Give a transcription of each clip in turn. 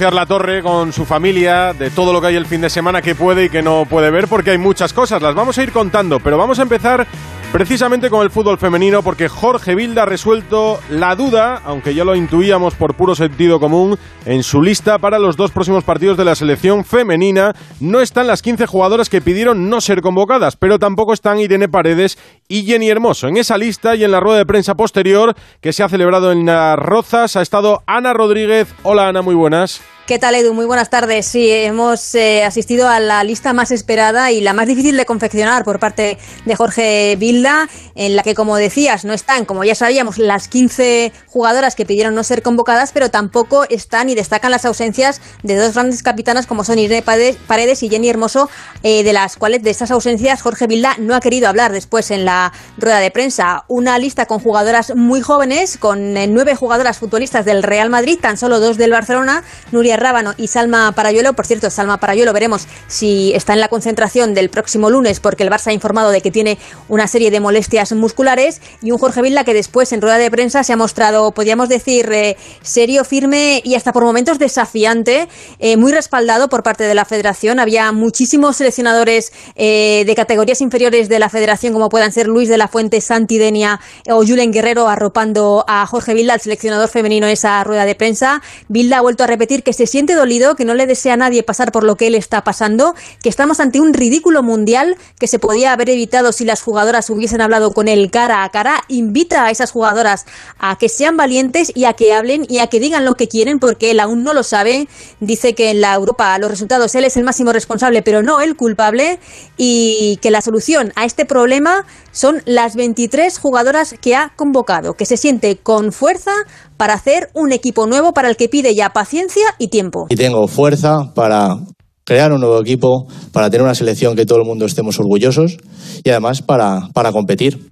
la torre con su familia de todo lo que hay el fin de semana que puede y que no puede ver porque hay muchas cosas, las vamos a ir contando, pero vamos a empezar precisamente con el fútbol femenino porque Jorge Vilda ha resuelto la duda, aunque ya lo intuíamos por puro sentido común, en su lista para los dos próximos partidos de la selección femenina. No están las 15 jugadoras que pidieron no ser convocadas, pero tampoco están Irene Paredes y Jenny Hermoso. En esa lista y en la rueda de prensa posterior que se ha celebrado en las Rozas ha estado Ana Rodríguez. Hola Ana, muy buenas. ¿Qué tal, Edu? Muy buenas tardes. Sí, hemos eh, asistido a la lista más esperada y la más difícil de confeccionar por parte de Jorge Vilda, en la que, como decías, no están, como ya sabíamos, las 15 jugadoras que pidieron no ser convocadas, pero tampoco están y destacan las ausencias de dos grandes capitanas como son Irene Paredes y Jenny Hermoso, eh, de las cuales de estas ausencias Jorge Vilda no ha querido hablar después en la rueda de prensa. Una lista con jugadoras muy jóvenes, con eh, nueve jugadoras futbolistas del Real Madrid, tan solo dos del Barcelona, Nuria Rábano y Salma Parayuelo. Por cierto, Salma Parayuelo veremos si está en la concentración del próximo lunes porque el Barça ha informado de que tiene una serie de molestias musculares y un Jorge Vilda que después en rueda de prensa se ha mostrado, podríamos decir, eh, serio, firme y hasta por momentos desafiante, eh, muy respaldado por parte de la federación. Había muchísimos seleccionadores de categorías inferiores de la federación como puedan ser Luis de la Fuente, Santi Denia o Julen Guerrero arropando a Jorge Vilda, el seleccionador femenino, en esa rueda de prensa. Vilda ha vuelto a repetir que se siente dolido, que no le desea a nadie pasar por lo que él está pasando, que estamos ante un ridículo mundial que se podía haber evitado si las jugadoras hubiesen hablado con él cara a cara. Invita a esas jugadoras a que sean valientes y a que hablen y a que digan lo que quieren porque él aún no lo sabe. Dice que en la Europa los resultados él es el máximo responsable, pero no el culpable y que la solución a este problema son las 23 jugadoras que ha convocado, que se siente con fuerza para hacer un equipo nuevo para el que pide ya paciencia y tiempo. Y tengo fuerza para crear un nuevo equipo, para tener una selección que todo el mundo estemos orgullosos y además para, para competir.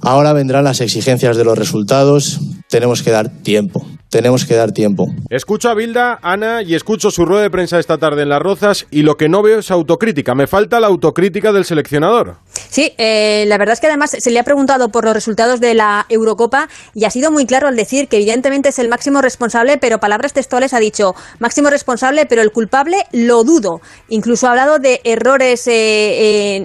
Ahora vendrán las exigencias de los resultados, tenemos que dar tiempo tenemos que dar tiempo. Escucho a Bilda, Ana, y escucho su rueda de prensa esta tarde en Las Rozas, y lo que no veo es autocrítica. Me falta la autocrítica del seleccionador. Sí, eh, la verdad es que además se le ha preguntado por los resultados de la Eurocopa y ha sido muy claro al decir que evidentemente es el máximo responsable, pero palabras textuales ha dicho máximo responsable, pero el culpable lo dudo. Incluso ha hablado de errores eh,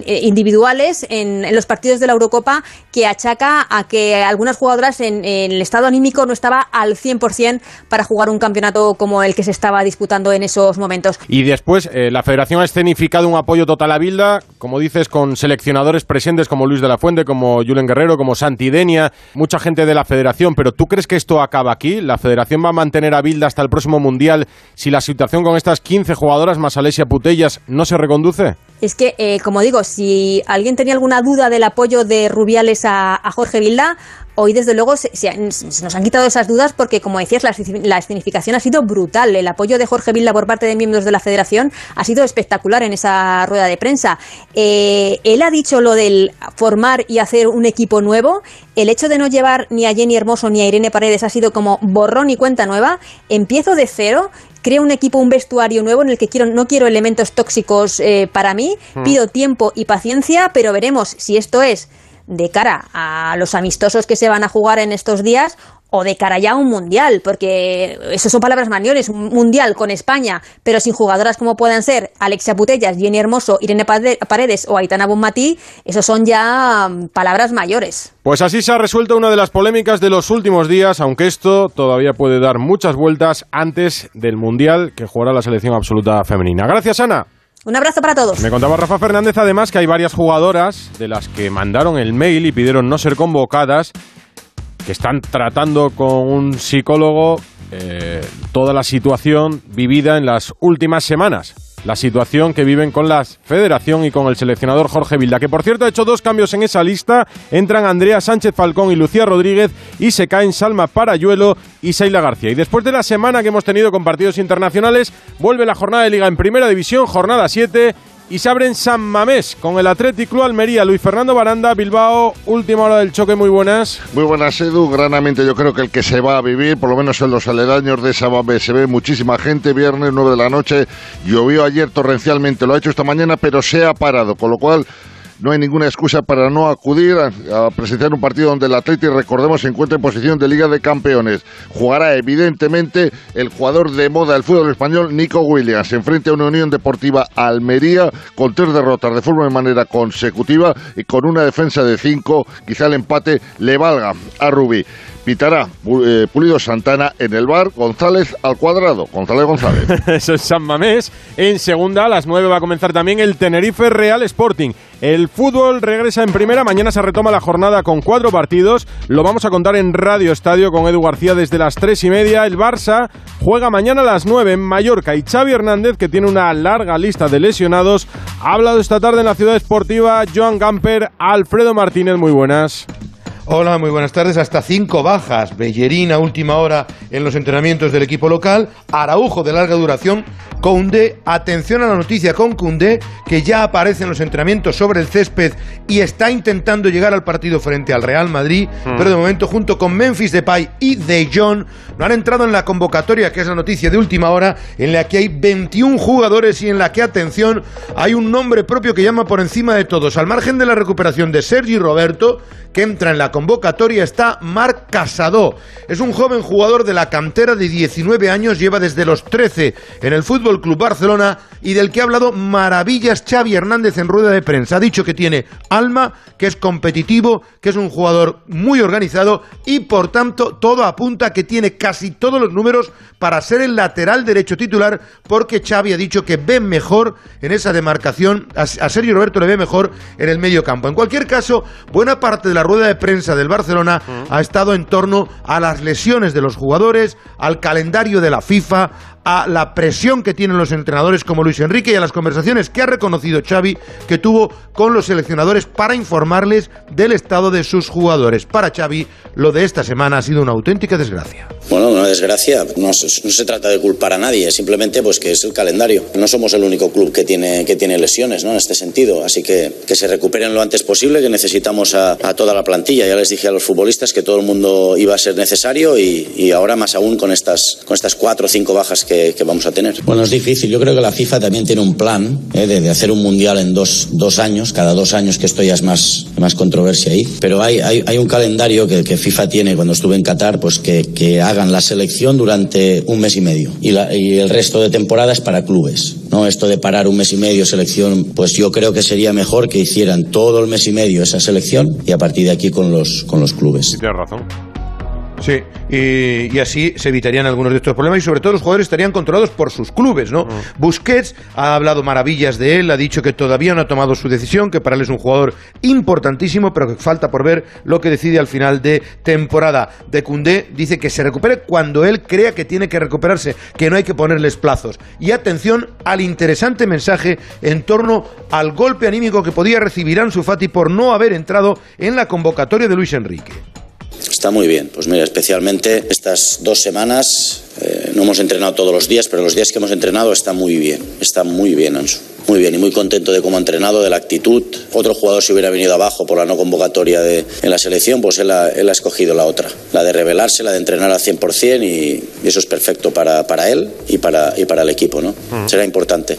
eh, individuales en, los partidos de la Eurocopa que achaca a que algunas jugadoras en, en el estado anímico no estaba al 100% para jugar un campeonato como el que se estaba disputando en esos momentos. Y después, eh, la federación ha escenificado un apoyo total a Bilda, como dices, con seleccionadores presentes como Luis de la Fuente, como Julen Guerrero, como Santidenia, mucha gente de la federación. Pero ¿tú crees que esto acaba aquí? ¿La federación va a mantener a Bilda hasta el próximo Mundial si la situación con estas 15 jugadoras más Alesia Putellas no se reconduce? Es que, eh, como digo, si alguien tenía alguna duda del apoyo de Rubiales a, a Jorge Vilda, hoy desde luego se, nos han quitado esas dudas porque, como decías, la, escenificación ha sido brutal. El apoyo de Jorge Vilda por parte de miembros de la federación ha sido espectacular en esa rueda de prensa. Eh, él ha dicho lo del formar y hacer un equipo nuevo. El hecho de no llevar ni a Jenny Hermoso ni a Irene Paredes ha sido como borrón y cuenta nueva. Empiezo de cero creo un equipo, un vestuario nuevo en el que quiero, no quiero elementos tóxicos eh, para mí, mm. pido tiempo y paciencia, pero veremos si esto es de cara a los amistosos que se van a jugar en estos días o de cara ya a un mundial, porque eso son palabras mayores, un mundial con España, pero sin jugadoras como puedan ser Alexia Putellas, Jenny Hermoso, Irene Paredes o Aitana Bonmatí, eso son ya mm, palabras mayores. Pues así se ha resuelto una de las polémicas de los últimos días, aunque esto todavía puede dar muchas vueltas antes del mundial que jugará la selección absoluta femenina. Gracias, Ana. Un abrazo para todos. Me contaba Rafa Fernández además que hay varias jugadoras de las que mandaron el mail y pidieron no ser convocadas, que están tratando con un psicólogo eh, toda la situación vivida en las últimas semanas la situación que viven con la federación y con el seleccionador Jorge Vilda, que por cierto ha hecho dos cambios en esa lista. Entran Andrea Sánchez Falcón y Lucía Rodríguez y se caen Salma Parayuelo y Seila García. Y después de la semana que hemos tenido con partidos internacionales, vuelve la jornada de liga en primera división, jornada 7 y se abre en San Mamés con el Atlético Almería, Luis Fernando Baranda, Bilbao, última hora del choque, muy buenas. Muy buenas, Edu, granamente yo creo que el que se va a vivir, por lo menos en los aledaños de San Mamés, se ve muchísima gente, viernes 9 de la noche, llovió ayer torrencialmente, lo ha hecho esta mañana, pero se ha parado, con lo cual no hay ninguna excusa para no acudir a, presenciar un partido donde el Atlético, recordemos, se encuentra en posición de Liga de Campeones. Jugará evidentemente el jugador de moda del fútbol español, Nico Williams, enfrente a una Unión Deportiva Almería con tres derrotas de forma de manera consecutiva y con una defensa de cinco, quizá el empate le valga a Rubí. Pitará eh, Pulido Santana en el bar, González al cuadrado. González González. Eso es San Mamés. En segunda, a las nueve va a comenzar también el Tenerife Real Sporting. El fútbol regresa en primera. Mañana se retoma la jornada con cuatro partidos. Lo vamos a contar en Radio Estadio con Edu García desde las tres y media. El Barça juega mañana a las nueve en Mallorca y Xavi Hernández, que tiene una larga lista de lesionados, ha hablado esta tarde en la ciudad esportiva. Joan Gamper, Alfredo Martínez, muy buenas. Hola, muy buenas tardes. Hasta cinco bajas. Bellerina, última hora en los entrenamientos del equipo local. Araujo de larga duración. Koundé, atención a la noticia con Koundé, que ya aparece en los entrenamientos sobre el césped y está intentando llegar al partido frente al Real Madrid, mm. pero de momento junto con Memphis Depay y De Jong no han entrado en la convocatoria, que es la noticia de última hora, en la que hay 21 jugadores y en la que, atención, hay un nombre propio que llama por encima de todos. Al margen de la recuperación de Sergi Roberto, que entra en la convocatoria está Marc Casado. Es un joven jugador de la cantera de 19 años, lleva desde los 13 en el Fútbol Club Barcelona y del que ha hablado maravillas Xavi Hernández en rueda de prensa. Ha dicho que tiene alma, que es competitivo, que es un jugador muy organizado y por tanto todo apunta que tiene casi todos los números para ser el lateral derecho titular porque Xavi ha dicho que ve mejor en esa demarcación, a, Sergio Roberto le ve mejor en el medio campo. En cualquier caso, buena parte de la rueda de prensa del Barcelona ha estado en torno a las lesiones de los jugadores, al calendario de la FIFA, a la presión que tienen los entrenadores como Luis Enrique y a las conversaciones que ha reconocido Xavi que tuvo con los seleccionadores para informarles del estado de sus jugadores. Para Xavi, lo de esta semana ha sido una auténtica desgracia. Bueno, una desgracia. No, se trata de culpar a nadie, simplemente pues que es el calendario. No somos el único club que tiene, que tiene lesiones ¿no? en este sentido, así que que se recuperen lo antes posible, que necesitamos a, toda la plantilla. Ya les dije a los futbolistas que todo el mundo iba a ser necesario y, ahora más aún con estas, con estas cuatro o cinco bajas que, vamos a tener. Bueno, es difícil. Yo creo que la FIFA también tiene un plan ¿eh? de, hacer un mundial en dos, dos, años, cada dos años, que esto ya es más, más controversia ahí. Pero hay, hay, hay un calendario que, que, FIFA tiene cuando estuve en Qatar, pues que, que hagan la selección durante un mes y medio y, la, y el resto de temporadas para clubes. ¿no? Esto de parar un mes y medio selección, pues yo creo que sería mejor que hicieran todo el mes y medio esa selección y a partir de aquí con los, con los clubes. Tienes razón. Sí, y, así se evitarían algunos de estos problemas y sobre todo los jugadores estarían controlados por sus clubes, ¿no? Mm. Busquets ha hablado maravillas de él, ha dicho que todavía no ha tomado su decisión, que para él es un jugador importantísimo, pero que falta por ver lo que decide al final de temporada. De Cundé dice que se recupere cuando él crea que tiene que recuperarse, que no hay que ponerles plazos. Y atención al interesante mensaje en torno al golpe anímico que podía recibir Ansu Fati por no haber entrado en la convocatoria de Luis Enrique. Está muy bien. Pues mira, especialmente estas dos semanas eh, no hemos entrenado todos los días, pero los días que hemos entrenado está muy bien. Está muy bien, Ansu. Muy bien y muy contento de cómo ha entrenado, de la actitud. Otro jugador si hubiera venido abajo por la no convocatoria de, en la selección, pues él ha, él ha escogido la otra. La de revelarse, la de entrenar al 100% y, y eso es perfecto para, para él y para, y para el equipo, ¿no? Será importante.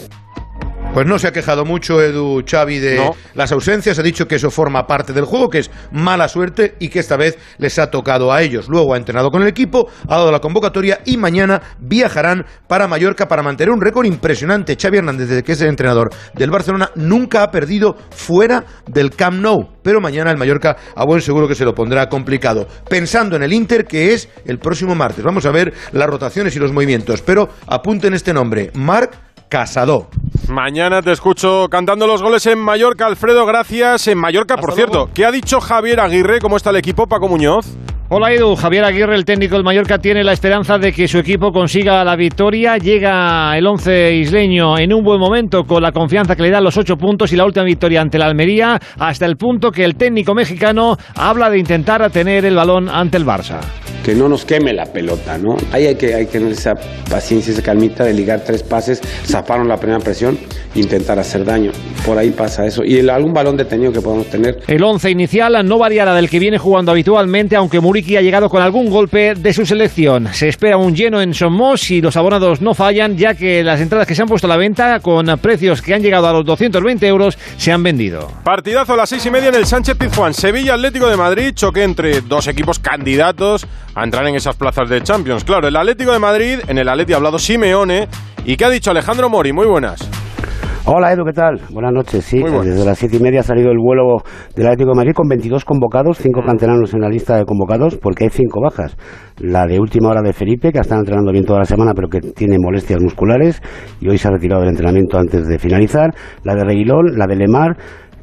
Pues no se ha quejado mucho Edu Xavi de las ausencias, ha dicho que eso forma parte del juego, que es mala suerte y que esta vez les ha tocado a ellos. Luego ha entrenado con el equipo, ha dado la convocatoria y mañana viajarán para Mallorca para mantener un récord impresionante. Xavi Hernández, desde que es el entrenador del Barcelona, nunca ha perdido fuera del Camp Nou, pero mañana el Mallorca a buen seguro que se lo pondrá complicado. Pensando en el Inter, que es el próximo martes. Vamos a ver las rotaciones y los movimientos, pero apunten este nombre, Marc Casado. Mañana te escucho cantando los goles en Mallorca, Alfredo, gracias. En Mallorca, por cierto, ¿qué ha dicho Javier Aguirre? ¿Cómo está el equipo, Paco Muñoz? Hola Edu, Javier Aguirre, el técnico del Mallorca, tiene la esperanza de que su equipo consiga la victoria. Llega el once isleño en un buen momento con la confianza que le dan los ocho puntos y la última victoria ante la Almería, hasta el punto que el técnico mexicano habla de intentar tener el balón ante el Barça que no nos queme la pelota, ¿no? Ahí hay que, hay que tener esa paciencia, esa calmita de ligar tres pases, zafaron la primera presión intentar hacer daño. Por ahí pasa eso. Y algún balón detenido que podemos tener. El once inicial no variará del que viene jugando habitualmente, aunque Muri Ricky ha llegado con algún golpe de su selección. Se espera un lleno en Somos y los abonados no fallan, ya que las entradas que se han puesto a la venta con precios que han llegado a los 220 euros se han vendido. Partidazo a las seis y media en el Sánchez Pizjuán. Sevilla Atlético de Madrid, choque entre dos equipos candidatos a entrar en esas plazas de Champions. Claro, el Atlético de Madrid, en el Atleti ha hablado Simeone. ¿Y qué ha dicho Alejandro Mori? Muy buenas. Hola Edu, ¿qué tal? Buenas noches. Sí, buenas. desde las siete y media ha salido el vuelo del Atlético de Madrid con 22 convocados, cinco Mm. canteranos en la lista de convocados, porque hay cinco bajas. La de última hora de Felipe, que ha estado entrenando bien toda la semana, pero que tiene molestias musculares y hoy se ha retirado del entrenamiento antes de finalizar. La de Reguilón, la de Lemar,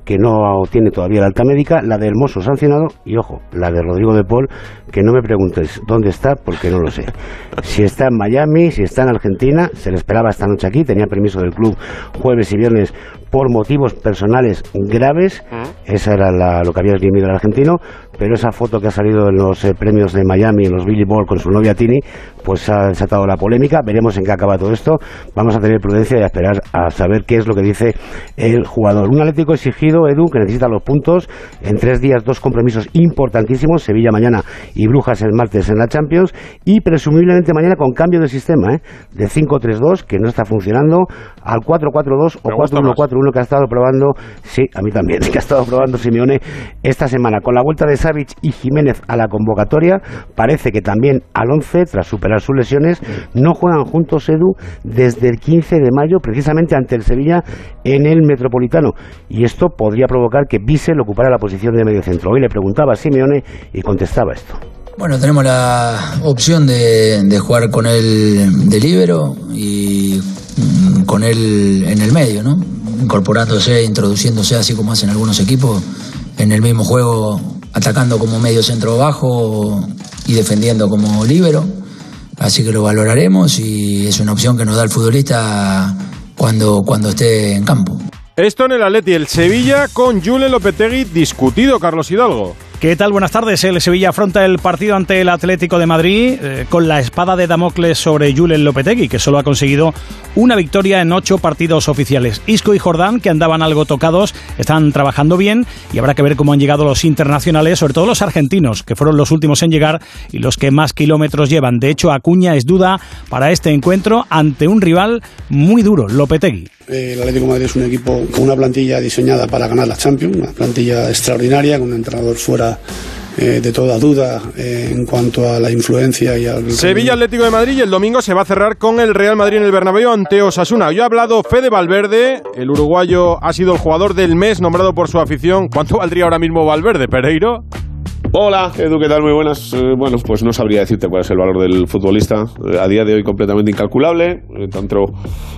que no tiene todavía la alta médica, la de Hermoso sancionado y, ojo, la de Rodrigo de Paul, que no me preguntes dónde está porque no lo sé. Si está en Miami, si está en Argentina, se le esperaba esta noche aquí, tenía permiso del club jueves y viernes por motivos personales graves. ¿Ah? Esa era la, lo que había esgrimido el argentino, pero esa foto que ha salido en los eh, premios de Miami, en los Billy Ball con su novia Tini, pues ha desatado la polémica. Veremos en qué acaba todo esto. Vamos a tener prudencia y a esperar a saber qué es lo que dice el jugador. Un Atlético exigido, Edu, que necesita los puntos. En tres días, dos compromisos importantísimos: Sevilla mañana y Brujas el martes en la Champions. Y presumiblemente mañana con cambio de sistema, ¿eh? de 5-3-2, que no está funcionando, al 4-4-2 o 4-1-4-1 uno que ha estado probando, sí, a mí también, que ha estado probando Simeone esta semana. Con la vuelta de Savic y Jiménez a la convocatoria, parece que también al 11, tras superar sus lesiones, no juegan juntos Edu desde el 15 de mayo, precisamente ante el Sevilla en el Metropolitano. Y esto podría provocar que Bissell ocupara la posición de mediocentro. Hoy le preguntaba a Simeone y contestaba esto. Bueno, tenemos la opción de, de jugar con él de libero y mm, con él en el medio, ¿no? Incorporándose, introduciéndose así como hacen algunos equipos en el mismo juego, atacando como medio centro bajo y defendiendo como libero. Así que lo valoraremos y es una opción que nos da el futbolista cuando, cuando esté en campo. Esto en el Atleti, el Sevilla con Julen Lopetegui discutido, Carlos Hidalgo. ¿Qué tal? Buenas tardes. El Sevilla afronta el partido ante el Atlético de Madrid eh, con la espada de Damocles sobre Julen Lopetegui, que solo ha conseguido una victoria en ocho partidos oficiales. Isco y Jordán, que andaban algo tocados, están trabajando bien y habrá que ver cómo han llegado los internacionales, sobre todo los argentinos, que fueron los últimos en llegar y los que más kilómetros llevan. De hecho, Acuña es duda para este encuentro ante un rival muy duro, Lopetegui. El Atlético de Madrid es un equipo con una plantilla diseñada para ganar la Champions, una plantilla extraordinaria, con un entrenador fuera eh, de toda duda eh, en cuanto a la influencia y al... Sevilla Atlético de Madrid y el domingo se va a cerrar con el Real Madrid en el Bernabéu ante Osasuna. Hoy ha hablado Fede Valverde, el uruguayo ha sido el jugador del mes nombrado por su afición. ¿Cuánto valdría ahora mismo Valverde, Pereiro? Hola, Edu, ¿qué tal? Muy buenas. Eh, bueno, pues no sabría decirte cuál es el valor del futbolista. Eh, a día de hoy completamente incalculable, eh, tanto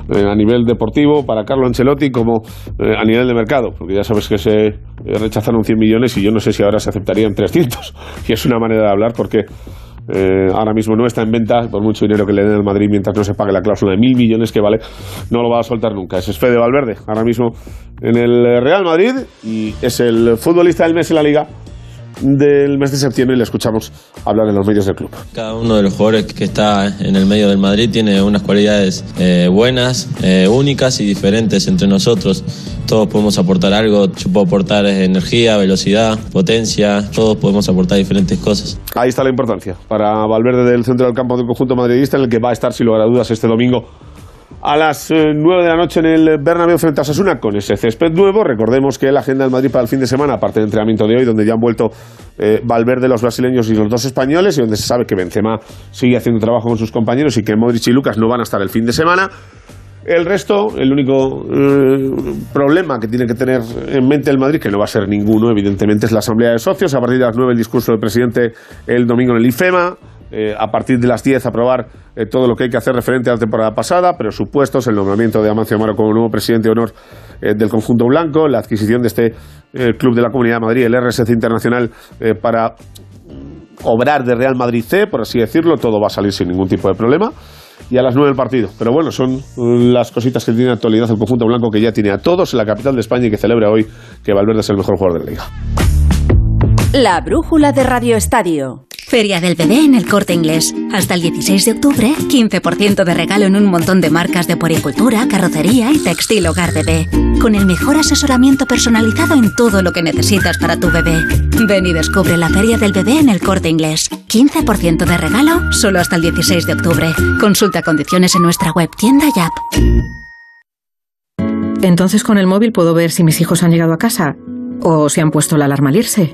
a nivel deportivo para Carlo Ancelotti como a nivel de mercado, porque ya sabes que se rechazaron 100 millones y yo no sé si ahora se aceptarían 300. Y es una manera de hablar porque ahora mismo no está en venta, por mucho dinero que le den al Madrid mientras no se pague la cláusula de mil millones que vale, no lo va a soltar nunca. Ese es Fede Valverde, ahora mismo en el Real Madrid y es el futbolista del mes en la liga del mes de septiembre y le escuchamos hablar en los medios del club. Cada uno de los jugadores que está en el medio del Madrid tiene unas cualidades eh, buenas, eh, únicas y diferentes entre nosotros. Todos podemos aportar algo, yo puedo aportar energía, velocidad, potencia, todos podemos aportar diferentes cosas. Ahí está la importancia para Valverde del centro del campo del conjunto madridista, en el que va a estar, sin lugar a dudas, este domingo a las eh, 9 de la noche en el Bernabéu frente a Sasuna con ese césped nuevo. Recordemos que la agenda del Madrid para el fin de semana, aparte del entrenamiento de hoy, donde ya han vuelto eh, Valverde, los brasileños y los dos españoles, y donde se sabe que Benzema sigue haciendo trabajo con sus compañeros y que Modric y Lucas no van a estar el fin de semana. El resto, el único eh, problema que tiene que tener en mente el Madrid, que no va a ser ninguno, evidentemente, es la asamblea de socios. A partir de las 9 el discurso del presidente el domingo en el IFEMA. Eh, a partir de las 10 aprobar eh, todo lo que hay que hacer referente a la temporada pasada, presupuestos, el nombramiento de Amancio Amaro como nuevo presidente de honor eh, del conjunto blanco, la adquisición de este club de la Comunidad de Madrid, el RSC Internacional, para obrar de Real Madrid C, por así decirlo, todo va a salir sin ningún tipo de problema. Y a las 9 el partido. Pero bueno, son eh, las cositas que tiene actualidad el conjunto blanco que ya tiene a todos en la capital de España y que celebra hoy que Valverde es el mejor jugador de la liga. La brújula de Radio Estadio. Feria del bebé en el corte inglés. Hasta el 16 de octubre, 15% de regalo en un montón de marcas de poricultura, carrocería y textil hogar bebé. Con el mejor asesoramiento personalizado en todo lo que necesitas para tu bebé. Ven y descubre la Feria del bebé en el corte inglés. 15% de regalo solo hasta el 16 de octubre. Consulta condiciones en nuestra web, tienda y app. Entonces con el móvil puedo ver si mis hijos han llegado a casa o si han puesto la alarma al irse.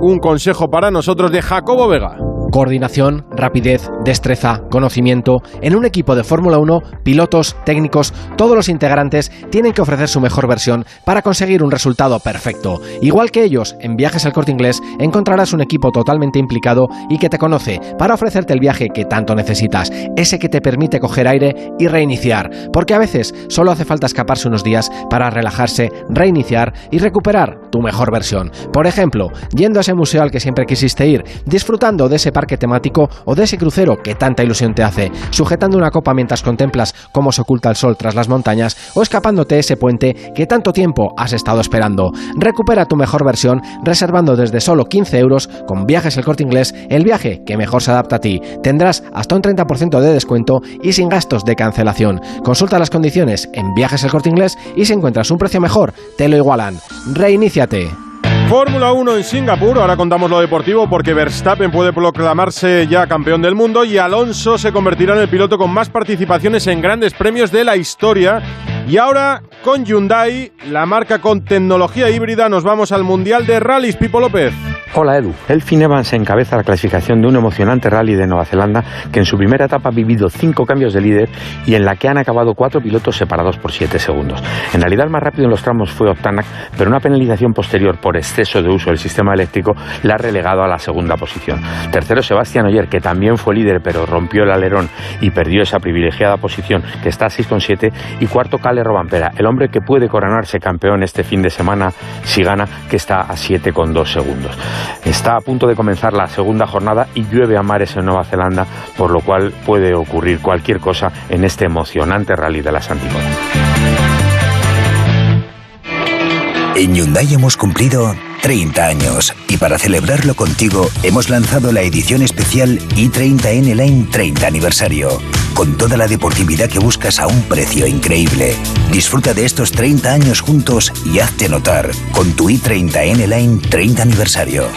un consejo para nosotros de Jacobo Vega. Coordinación, rapidez, destreza, conocimiento. En un equipo de Fórmula 1, pilotos, técnicos, todos los integrantes tienen que ofrecer su mejor versión para conseguir un resultado perfecto. Igual que ellos, en Viajes al Corte Inglés encontrarás un equipo totalmente implicado y que te conoce para ofrecerte el viaje que tanto necesitas, ese que te permite coger aire y reiniciar, porque a veces solo hace falta escaparse unos días para relajarse, reiniciar y recuperar tu mejor versión. Por ejemplo, yendo a ese museo al que siempre quisiste ir, disfrutando de ese parque temático o de ese crucero que tanta ilusión te hace, sujetando una copa mientras contemplas cómo se oculta el sol tras las montañas o escapándote ese puente que tanto tiempo has estado esperando. Recupera tu mejor versión reservando desde solo 15 euros con Viajes el Corte Inglés el viaje que mejor se adapta a ti. Tendrás hasta un 30% de descuento y sin gastos de cancelación. Consulta las condiciones en Viajes el Corte Inglés y si encuentras un precio mejor, te lo igualan. Reiníciate. Fórmula 1 en Singapur, ahora contamos lo deportivo porque Verstappen puede proclamarse ya campeón del mundo y Alonso se convertirá en el piloto con más participaciones en grandes premios de la historia. Y ahora con Hyundai, la marca con tecnología híbrida, nos vamos al Mundial de Rallys, Pipo López. Hola Edu, Elfin Evans encabeza la clasificación de un emocionante rally de Nueva Zelanda que en su primera etapa ha vivido cinco cambios de líder y en la que han acabado cuatro pilotos separados por siete segundos. En realidad el más rápido en los tramos fue Octanac, pero una penalización posterior por exceso de uso del sistema eléctrico la ha relegado a la segunda posición. Tercero Sebastián Oyer, que también fue líder pero rompió el alerón y perdió esa privilegiada posición que está a 6,7 y cuarto Cale Robampera, el hombre que puede coronarse campeón este fin de semana si gana, que está a 7,2 segundos. Está a punto de comenzar la segunda jornada y llueve a mares en Nueva Zelanda, por lo cual puede ocurrir cualquier cosa en este emocionante rally de las antípodas. En Hyundai hemos cumplido 30 años y para celebrarlo contigo hemos lanzado la edición especial i30N Line 30 aniversario, con toda la deportividad que buscas a un precio increíble. Disfruta de estos 30 años juntos y hazte notar con tu i30N Line 30 aniversario.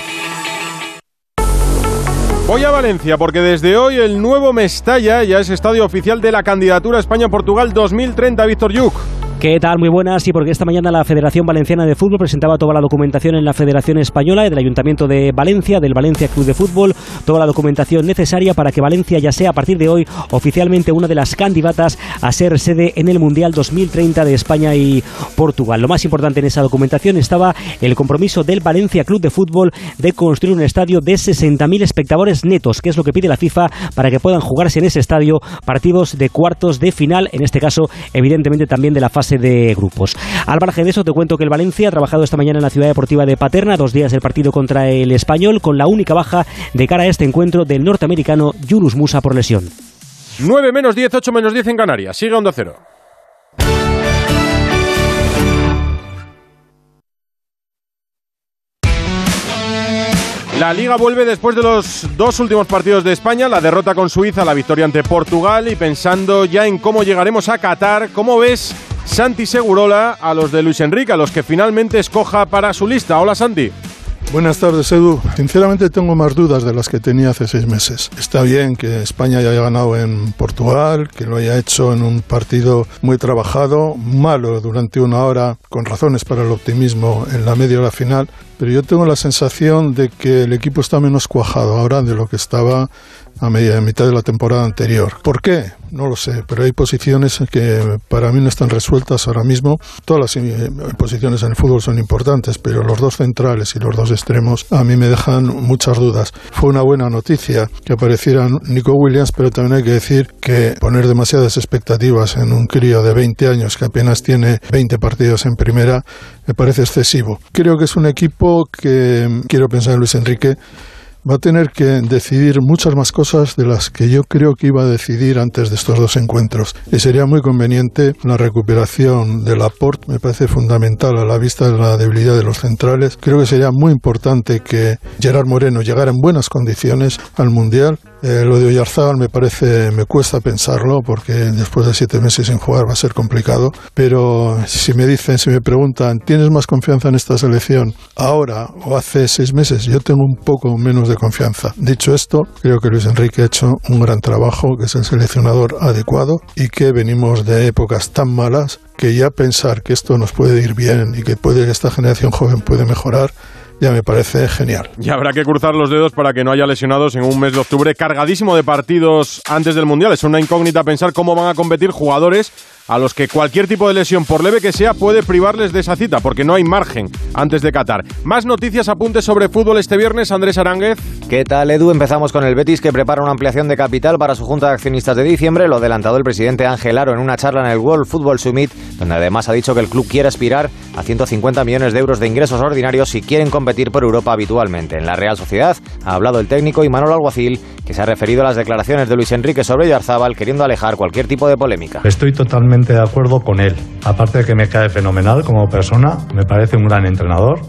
Voy a Valencia porque desde hoy el nuevo Mestalla ya es estadio oficial de la candidatura España-Portugal 2030, Víctor Yuk. ¿Qué tal? Muy buenas. Sí, porque esta mañana la Federación Valenciana de Fútbol presentaba toda la documentación en la Federación Española y del Ayuntamiento de Valencia, del Valencia Club de Fútbol, toda la documentación necesaria para que Valencia ya sea a partir de hoy oficialmente una de las candidatas a ser sede en el Mundial 2030 de España y Portugal. Lo más importante en esa documentación estaba el compromiso del Valencia Club de Fútbol de construir un estadio de 60.000 espectadores netos, que es lo que pide la FIFA para que puedan jugarse en ese estadio partidos de cuartos de final, en este caso evidentemente también de la fase de grupos. Al margen de eso, te cuento que el Valencia ha trabajado esta mañana en la ciudad deportiva de Paterna, dos días del partido contra el Español, con la única baja de cara a este encuentro del norteamericano Yunus Musa por lesión. 9 menos 10, 8 menos 10 en Canarias. Sigue Onda Cero. La liga vuelve después de los dos últimos partidos de España, la derrota con Suiza, la victoria ante Portugal y pensando ya en cómo llegaremos a Qatar, ¿cómo ves Santi Segurola a los de Luis Enrique, a los que finalmente escoja para su lista? Hola Santi. Buenas tardes, Edu. Sinceramente tengo más dudas de las que tenía hace seis meses. Está bien que España haya ganado en Portugal, que lo haya hecho en un partido muy trabajado, malo durante una hora, con razones para el optimismo en la media hora final, pero yo tengo la sensación de que el equipo está menos cuajado ahora de lo que estaba a media mitad de la temporada anterior. ¿Por qué? No lo sé, pero hay posiciones que para mí no están resueltas ahora mismo. Todas las eh, posiciones en el fútbol son importantes, pero los dos centrales y los dos extremos a mí me dejan muchas dudas. Fue una buena noticia que apareciera Nico Williams, pero también hay que decir que poner demasiadas expectativas en un crío de 20 años que apenas tiene 20 partidos en primera me parece excesivo. Creo que es un equipo que quiero pensar en Luis Enrique va a tener que decidir muchas más cosas de las que yo creo que iba a decidir antes de estos dos encuentros. Y sería muy conveniente la recuperación del aporte, me parece fundamental a la vista de la debilidad de los centrales. Creo que sería muy importante que Gerard Moreno llegara en buenas condiciones al Mundial eh, lo de Oyarzábal me parece, me cuesta pensarlo porque después de siete meses sin jugar va a ser complicado. Pero si me dicen, si me preguntan, ¿tienes más confianza en esta selección ahora o hace seis meses? Yo tengo un poco menos de confianza. Dicho esto, creo que Luis Enrique ha hecho un gran trabajo, que es el seleccionador adecuado y que venimos de épocas tan malas que ya pensar que esto nos puede ir bien y que puede esta generación joven puede mejorar ya me parece genial. Y habrá que cruzar los dedos para que no haya lesionados en un mes de octubre cargadísimo de partidos antes del Mundial. Es una incógnita pensar cómo van a competir jugadores a los que cualquier tipo de lesión, por leve que sea, puede privarles de esa cita, porque no hay margen antes de Qatar. Más noticias, apuntes sobre fútbol este viernes, Andrés Aránguez. ¿Qué tal, Edu? Empezamos con el Betis, que prepara una ampliación de capital para su Junta de Accionistas de diciembre. Lo ha adelantado el presidente Ángel Aro en una charla en el World Football Summit, donde además ha dicho que el club quiere aspirar a 150 millones de euros de ingresos ordinarios si quieren competir por Europa habitualmente. En la Real Sociedad ha hablado el técnico Imanol Alguacil, que se ha referido a las declaraciones de Luis Enrique sobre Yarzábal, queriendo alejar cualquier tipo de polémica. Estoy totalmente de acuerdo con él. Aparte de que me cae fenomenal como persona, me parece un gran entrenador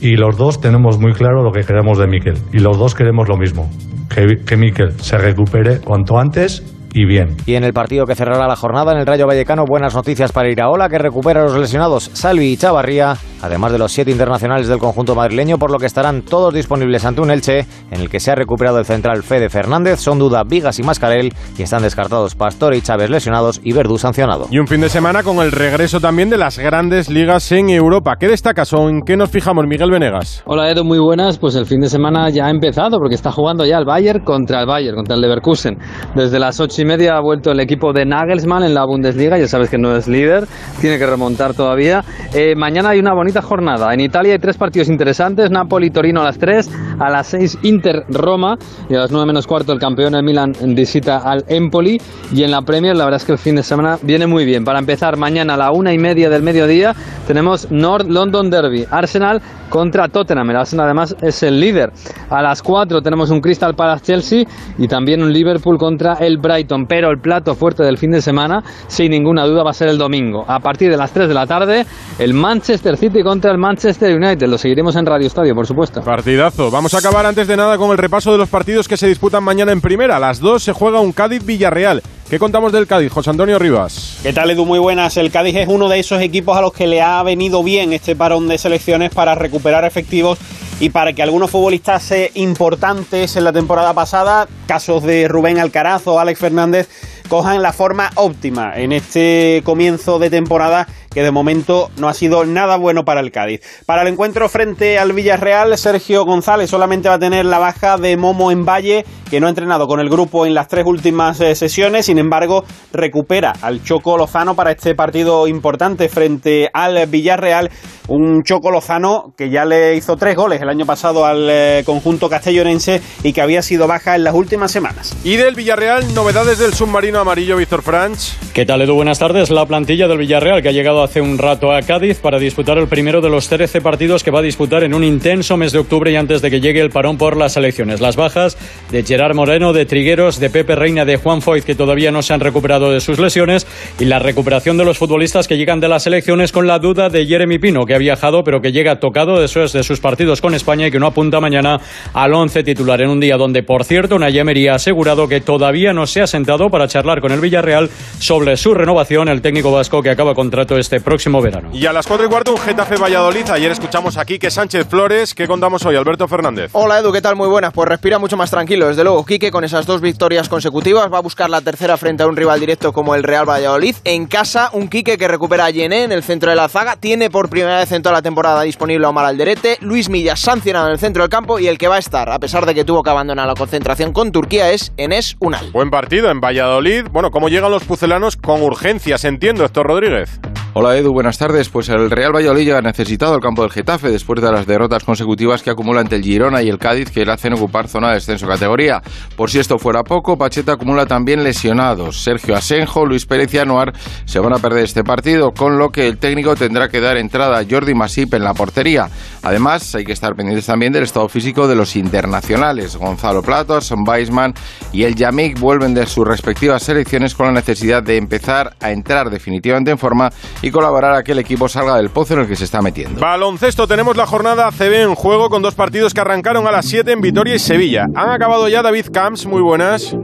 y los dos tenemos muy claro lo que queremos de Miquel. Y los dos queremos lo mismo, que, que Miquel se recupere cuanto antes y bien. Y en el partido que cerrará la jornada en el Rayo Vallecano, buenas noticias para Iraola, que recupera a los lesionados Salvi y Chavarría, además de los siete internacionales del conjunto madrileño, por lo que estarán todos disponibles ante un Elche, en el que se ha recuperado el central Fede Fernández, son duda Vigas y Mascarel, y están descartados Pastor y Chávez lesionados y Verdú sancionado. Y un fin de semana con el regreso también de las grandes ligas en Europa. ¿Qué destacas o en qué nos fijamos, Miguel Venegas? Hola Edu, muy buenas. Pues el fin de semana ya ha empezado porque está jugando ya el Bayern contra el Bayern, contra el Leverkusen. Desde las ocho y media ha vuelto el equipo de Nagelsmann en la Bundesliga, ya sabes que no es líder, tiene que remontar todavía. Eh, mañana hay una bonita jornada. En Italia hay tres partidos interesantes, Napoli-Torino a las 3, a las 6 Inter-Roma y a las 9 menos cuarto el campeón de Milan visita al Empoli y en la Premier la verdad es que el fin de semana viene muy bien. Para empezar mañana a la una y media del mediodía tenemos North London Derby, Arsenal contra Tottenham. El Arsenal además es el líder. A las 4 tenemos un Crystal Palace Chelsea y también un Liverpool contra el Brighton. Pero el plato fuerte del fin de semana, sin ninguna duda, va a ser el domingo. A partir de las 3 de la tarde, el Manchester City contra el Manchester United. Lo seguiremos en Radio Estadio, por supuesto. Partidazo. Vamos a acabar antes de nada con el repaso de los partidos que se disputan mañana en primera. A las 2 se juega un Cádiz-Villarreal. ¿Qué contamos del Cádiz, José Antonio Rivas? ¿Qué tal, Edu? Muy buenas. El Cádiz es uno de esos equipos a los que le ha venido bien este parón de selecciones para recuperar efectivos y para que algunos futbolistas importantes en la temporada pasada, casos de Rubén Alcaraz o Alex Fernández, cojan la forma óptima en este comienzo de temporada que de momento no ha sido nada bueno para el Cádiz. Para el encuentro frente al Villarreal, Sergio González solamente va a tener la baja de Momo en Valle, que no ha entrenado con el grupo en las tres últimas eh, sesiones, sin embargo recupera al Choco Lozano para este partido importante frente al Villarreal, un Choco Lozano que ya le hizo tres goles el año pasado al eh, conjunto castellonense y que había sido baja en las últimas semanas. Y del Villarreal, novedades del submarino amarillo Víctor Franch. ¿Qué tal Edu? Buenas tardes. La plantilla del Villarreal que ha llegado hace un rato a Cádiz para disputar el primero de los 13 partidos que va a disputar en un intenso mes de octubre y antes de que llegue el parón por las elecciones. Las bajas de Gerard Moreno, de Trigueros, de Pepe Reina, de Juan Foyt, que todavía no se han recuperado de sus lesiones, y la recuperación de los futbolistas que llegan de las elecciones con la duda de Jeremy Pino, que ha viajado pero que llega tocado de sus, de sus partidos con España y que no apunta mañana al 11 titular en un día donde, por cierto, una Emery ha asegurado que todavía no se ha sentado para charlar con el Villarreal sobre su renovación, el técnico vasco que acaba contrato este próximo verano. Y a las 4 y cuarto un Getafe Valladolid. Ayer escuchamos aquí que Sánchez Flores. ¿Qué contamos hoy, Alberto Fernández? Hola Edu, ¿qué tal? Muy buenas. Pues respira mucho más tranquilo. Desde luego, Quique con esas dos victorias consecutivas va a buscar la tercera frente a un rival directo como el Real Valladolid. En casa, un Quique que recupera a Yené en el centro de la zaga. Tiene por primera vez en toda la temporada disponible a Omar Alderete. Luis Millas sancionado en el centro del campo y el que va a estar, a pesar de que tuvo que abandonar la concentración con Turquía, es Enes Unal. Buen partido en Valladolid. Bueno, ¿cómo llegan los pucelanos con urgencias? Entiendo, Héctor Rodríguez. Hola Edu, buenas tardes. Pues el Real Valladolid ya ha necesitado el campo del Getafe después de las derrotas consecutivas que acumula ante el Girona y el Cádiz que le hacen ocupar zona de descenso categoría. Por si esto fuera poco, Pacheta acumula también lesionados. Sergio Asenjo, Luis Pérez y Anuar se van a perder este partido, con lo que el técnico tendrá que dar entrada a Jordi Masip en la portería. Además, hay que estar pendientes también del estado físico de los internacionales. Gonzalo Platos, Weisman y el Yamik vuelven de sus respectivas selecciones con la necesidad de empezar a entrar definitivamente en forma y colaborar a que el equipo salga del pozo en el que se está metiendo. Baloncesto, tenemos la jornada CB en juego con dos partidos que arrancaron a las 7 en Vitoria y Sevilla. Han acabado ya David Camps, muy buenas.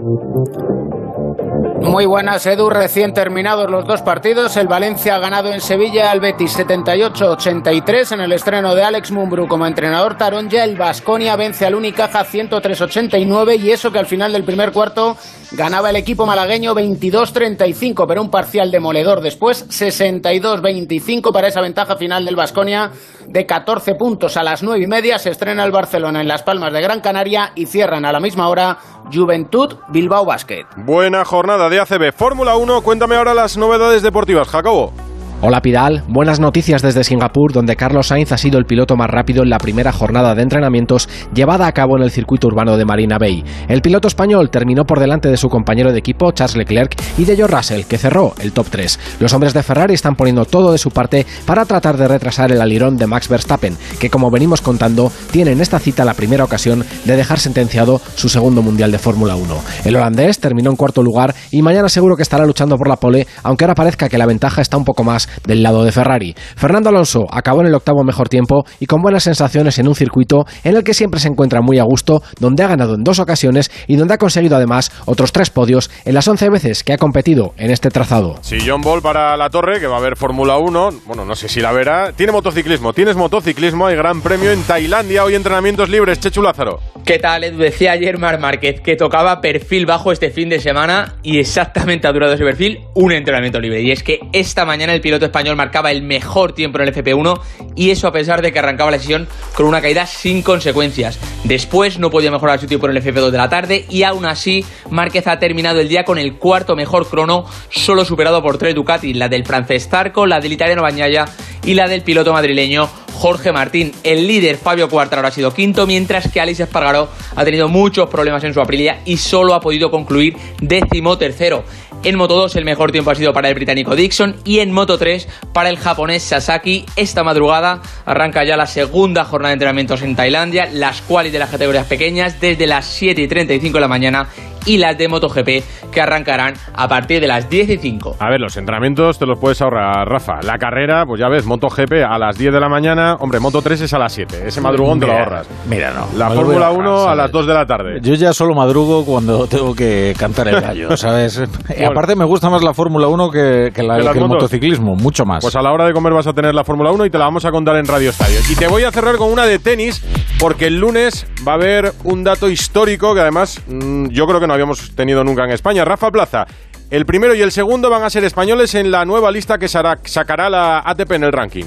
Muy buenas, Edu. Recién terminados los dos partidos. El Valencia ha ganado en Sevilla al Betis 78-83 en el estreno de Alex Mumbrú como entrenador taronja. El Vasconia vence al Unicaja 103-89 y eso que al final del primer cuarto ganaba el equipo malagueño 22-35, pero un parcial demoledor después 62-25 para esa ventaja final del Vasconia de 14 puntos a las 9 y media. Se estrena el Barcelona en Las Palmas de Gran Canaria y cierran a la misma hora Juventud Bilbao Basket. Buena jornada de ACB Fórmula 1. Cuéntame ahora las novedades deportivas, Jacobo. Hola Pidal, buenas noticias desde Singapur, donde Carlos Sainz ha sido el piloto más rápido en la primera jornada de entrenamientos llevada a cabo en el circuito urbano de Marina Bay. El piloto español terminó por delante de su compañero de equipo Charles Leclerc y de George Russell, que cerró el top 3. Los hombres de Ferrari están poniendo todo de su parte para tratar de retrasar el alirón de Max Verstappen, que como venimos contando, tiene en esta cita la primera ocasión de dejar sentenciado su segundo mundial de Fórmula 1. El holandés terminó en cuarto lugar y mañana seguro que estará luchando por la pole, aunque ahora parezca que la ventaja está un poco más del lado de Ferrari. Fernando Alonso acabó en el octavo mejor tiempo y con buenas sensaciones en un circuito en el que siempre se encuentra muy a gusto, donde ha ganado en dos ocasiones y donde ha conseguido además otros tres podios en las 11 veces que ha competido en este trazado. Sí, John Ball para la torre, que va a haber Fórmula 1. Bueno, no sé si la verá. Tiene motociclismo, tienes motociclismo, hay gran premio en Tailandia, hoy entrenamientos libres. Chechu Lázaro. ¿Qué tal, Edu? Decía ayer Mar Márquez que tocaba perfil bajo este fin de semana y exactamente ha durado ese perfil un entrenamiento libre. Y es que esta mañana el piloto español marcaba el mejor tiempo en el FP1 y eso a pesar de que arrancaba la sesión con una caída sin consecuencias. Después no podía mejorar su tiempo en el FP2 de la tarde y aún así Márquez ha terminado el día con el cuarto mejor crono, solo superado por tres Ducati, la del francés Zarco, la del italiano Bañaya y la del piloto madrileño Jorge Martín. El líder Fabio Quartararo ha sido quinto, mientras que Alice Espargaró ha tenido muchos problemas en su Aprilia y solo ha podido concluir décimo tercero. En Moto 2 el mejor tiempo ha sido para el británico Dixon y en Moto 3 para el japonés Sasaki. Esta madrugada arranca ya la segunda jornada de entrenamientos en Tailandia, las cuales de las categorías pequeñas desde las 7 y 35 de la mañana y las de MotoGP que arrancarán a partir de las 10 y 5. A ver, los entrenamientos te los puedes ahorrar, Rafa. La carrera, pues ya ves, MotoGP a las 10 de la mañana, hombre, Moto 3 es a las 7. Ese madrugón te lo ahorras. Mira, no. La Fórmula a ahorrar, 1 a las 2 de la tarde. Yo ya solo madrugo cuando tengo que cantar el gallo, ¿sabes? Aparte me gusta más la Fórmula 1 que, que la- ¿Que las que el motos? motociclismo, mucho más. Pues a la hora de comer vas a tener la Fórmula 1 y te la vamos a contar en Radio Estadio. Y te voy a cerrar con una de tenis, porque el lunes va a haber un dato histórico que además mm, yo creo que no habíamos tenido nunca en España. Rafa Plaza, el primero y el segundo van a ser españoles en la nueva lista que sacará la ATP en el ranking.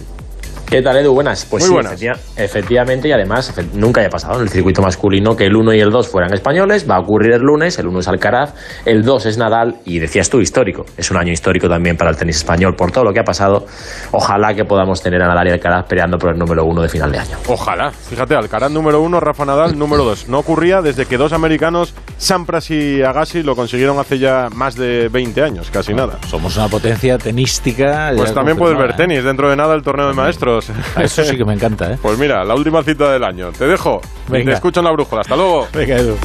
¿Qué tal, Edu? Buenas. Pues Muy sí, buenas. efectiva- efectivamente, y además nunca haya pasado en el circuito masculino que el 1 y el 2 fueran españoles. Va a ocurrir el lunes, el 1 es Alcaraz, el 2 es Nadal, y decías tú, histórico. Es un año histórico también para el tenis español por todo lo que ha pasado. Ojalá que podamos tener a Nadal y Alcaraz peleando por el número 1 de final de año. Ojalá. Fíjate, Alcaraz número uno, Rafa Nadal número dos. No ocurría desde que dos americanos, Sampras y Agassi, lo consiguieron hace ya más de 20 años, casi nada. Somos una potencia tenística. Pues también puedes ver confirmada, tenis dentro de nada el torneo de maestros. Eso sí que me encanta, ¿eh? Pues mira, la última cita del año. Te dejo y te Venga. escucho en la brújula. Hasta luego. Venga, Edu.